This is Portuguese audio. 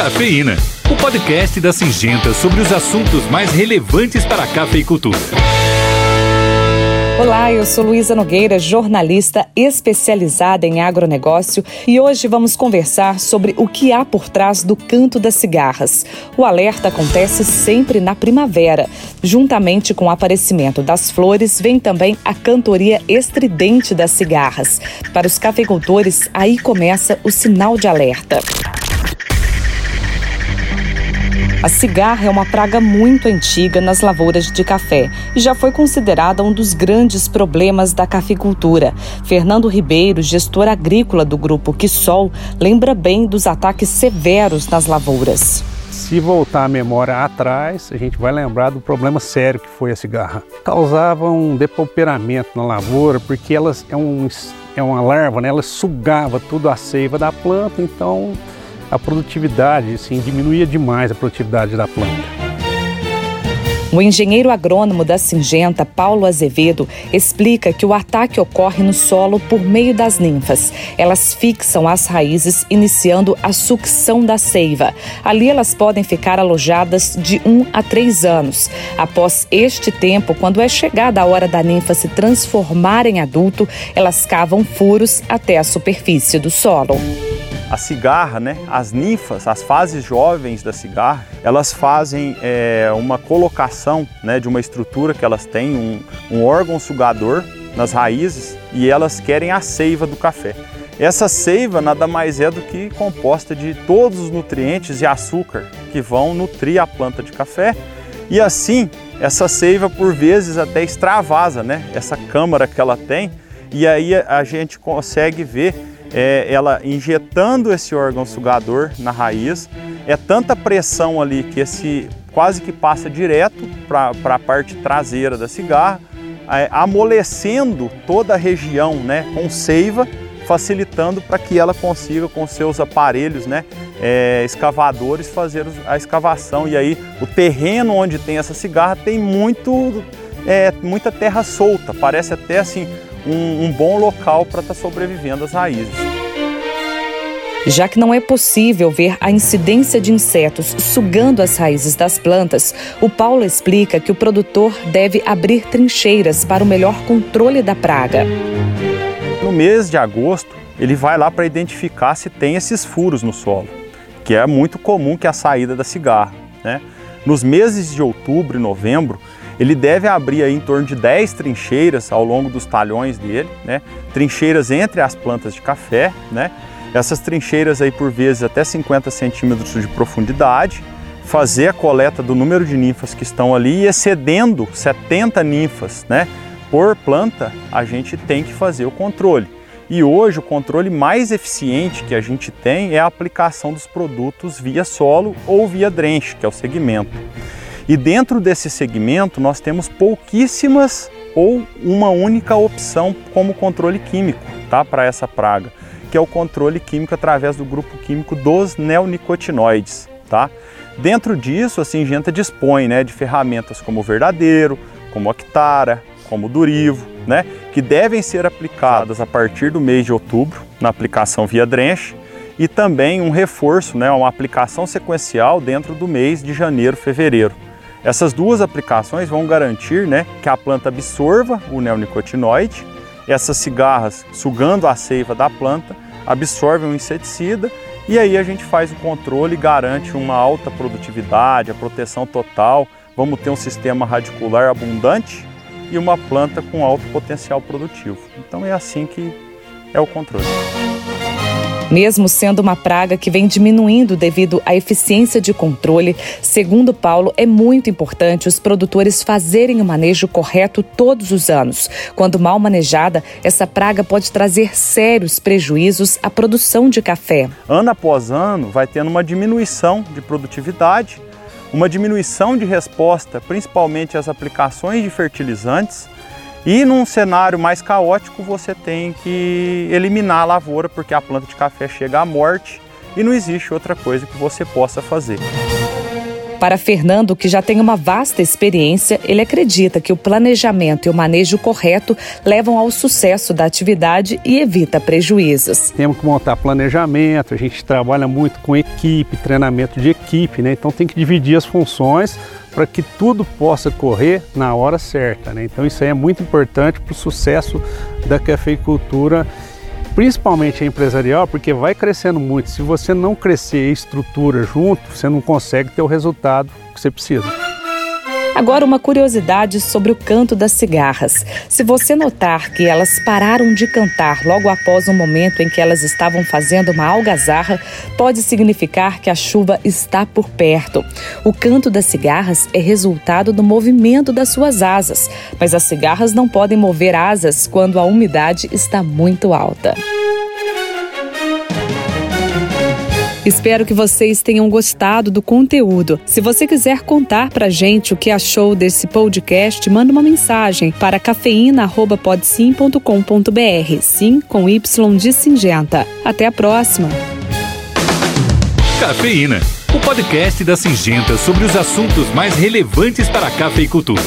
Cafeína, o podcast da Singenta sobre os assuntos mais relevantes para a cafeicultura. Olá, eu sou Luísa Nogueira, jornalista especializada em agronegócio e hoje vamos conversar sobre o que há por trás do canto das cigarras. O alerta acontece sempre na primavera. Juntamente com o aparecimento das flores, vem também a cantoria estridente das cigarras. Para os cafeicultores, aí começa o sinal de alerta. A cigarra é uma praga muito antiga nas lavouras de café e já foi considerada um dos grandes problemas da cafeicultura. Fernando Ribeiro, gestor agrícola do grupo Quissol, lembra bem dos ataques severos nas lavouras. Se voltar a memória atrás, a gente vai lembrar do problema sério que foi a cigarra. Causava um depauperamento na lavoura porque elas é, um, é uma larva, né? ela sugava tudo a seiva da planta, então a produtividade, assim, diminuía demais a produtividade da planta. O engenheiro agrônomo da Singenta, Paulo Azevedo, explica que o ataque ocorre no solo por meio das ninfas. Elas fixam as raízes, iniciando a sucção da seiva. Ali elas podem ficar alojadas de um a três anos. Após este tempo, quando é chegada a hora da ninfa se transformar em adulto, elas cavam furos até a superfície do solo a cigarra, né, as ninfas, as fases jovens da cigarra, elas fazem é, uma colocação né, de uma estrutura que elas têm, um, um órgão sugador nas raízes e elas querem a seiva do café. Essa seiva nada mais é do que composta de todos os nutrientes e açúcar que vão nutrir a planta de café e assim essa seiva por vezes até extravasa, né? Essa câmara que ela tem e aí a gente consegue ver é, ela injetando esse órgão sugador na raiz, é tanta pressão ali que esse quase que passa direto para a parte traseira da cigarra, é, amolecendo toda a região né, com seiva, facilitando para que ela consiga com seus aparelhos né, é, escavadores fazer a escavação. E aí o terreno onde tem essa cigarra tem muito, é, muita terra solta, parece até assim um, um bom local para estar tá sobrevivendo as raízes. Já que não é possível ver a incidência de insetos sugando as raízes das plantas, o Paulo explica que o produtor deve abrir trincheiras para o melhor controle da praga. No mês de agosto, ele vai lá para identificar se tem esses furos no solo, que é muito comum que é a saída da cigarra. Né? Nos meses de outubro e novembro, ele deve abrir aí em torno de 10 trincheiras ao longo dos talhões dele, né? trincheiras entre as plantas de café, né? Essas trincheiras aí por vezes até 50 centímetros de profundidade, fazer a coleta do número de ninfas que estão ali e excedendo 70 ninfas né, por planta, a gente tem que fazer o controle. E hoje o controle mais eficiente que a gente tem é a aplicação dos produtos via solo ou via drenche, que é o segmento. E dentro desse segmento nós temos pouquíssimas ou uma única opção como controle químico tá, para essa praga, que é o controle químico através do grupo químico dos neonicotinoides. Tá? Dentro disso, a Singenta dispõe né, de ferramentas como o Verdadeiro, como o Actara, como o Durivo, né, que devem ser aplicadas a partir do mês de outubro na aplicação via drenche e também um reforço, né, uma aplicação sequencial dentro do mês de janeiro, fevereiro. Essas duas aplicações vão garantir né, que a planta absorva o neonicotinoide, essas cigarras sugando a seiva da planta, absorvem o inseticida e aí a gente faz o controle e garante uma alta produtividade, a proteção total, vamos ter um sistema radicular abundante e uma planta com alto potencial produtivo. Então é assim que é o controle. Mesmo sendo uma praga que vem diminuindo devido à eficiência de controle, segundo Paulo, é muito importante os produtores fazerem o manejo correto todos os anos. Quando mal manejada, essa praga pode trazer sérios prejuízos à produção de café. Ano após ano, vai tendo uma diminuição de produtividade, uma diminuição de resposta, principalmente às aplicações de fertilizantes e num cenário mais caótico, você tem que eliminar a lavoura, porque a planta de café chega à morte e não existe outra coisa que você possa fazer. Para Fernando, que já tem uma vasta experiência, ele acredita que o planejamento e o manejo correto levam ao sucesso da atividade e evita prejuízos. Temos que montar planejamento, a gente trabalha muito com equipe, treinamento de equipe, né? Então tem que dividir as funções para que tudo possa correr na hora certa. Né? Então isso aí é muito importante para o sucesso da cafeicultura, principalmente a empresarial, porque vai crescendo muito. Se você não crescer estrutura junto, você não consegue ter o resultado que você precisa. Agora, uma curiosidade sobre o canto das cigarras. Se você notar que elas pararam de cantar logo após o momento em que elas estavam fazendo uma algazarra, pode significar que a chuva está por perto. O canto das cigarras é resultado do movimento das suas asas, mas as cigarras não podem mover asas quando a umidade está muito alta. Espero que vocês tenham gostado do conteúdo. Se você quiser contar pra gente o que achou desse podcast, manda uma mensagem para cafeína@podsim.com.br. Sim, com Y de Singenta. Até a próxima. Cafeína, o podcast da Singenta sobre os assuntos mais relevantes para a cafeicultura.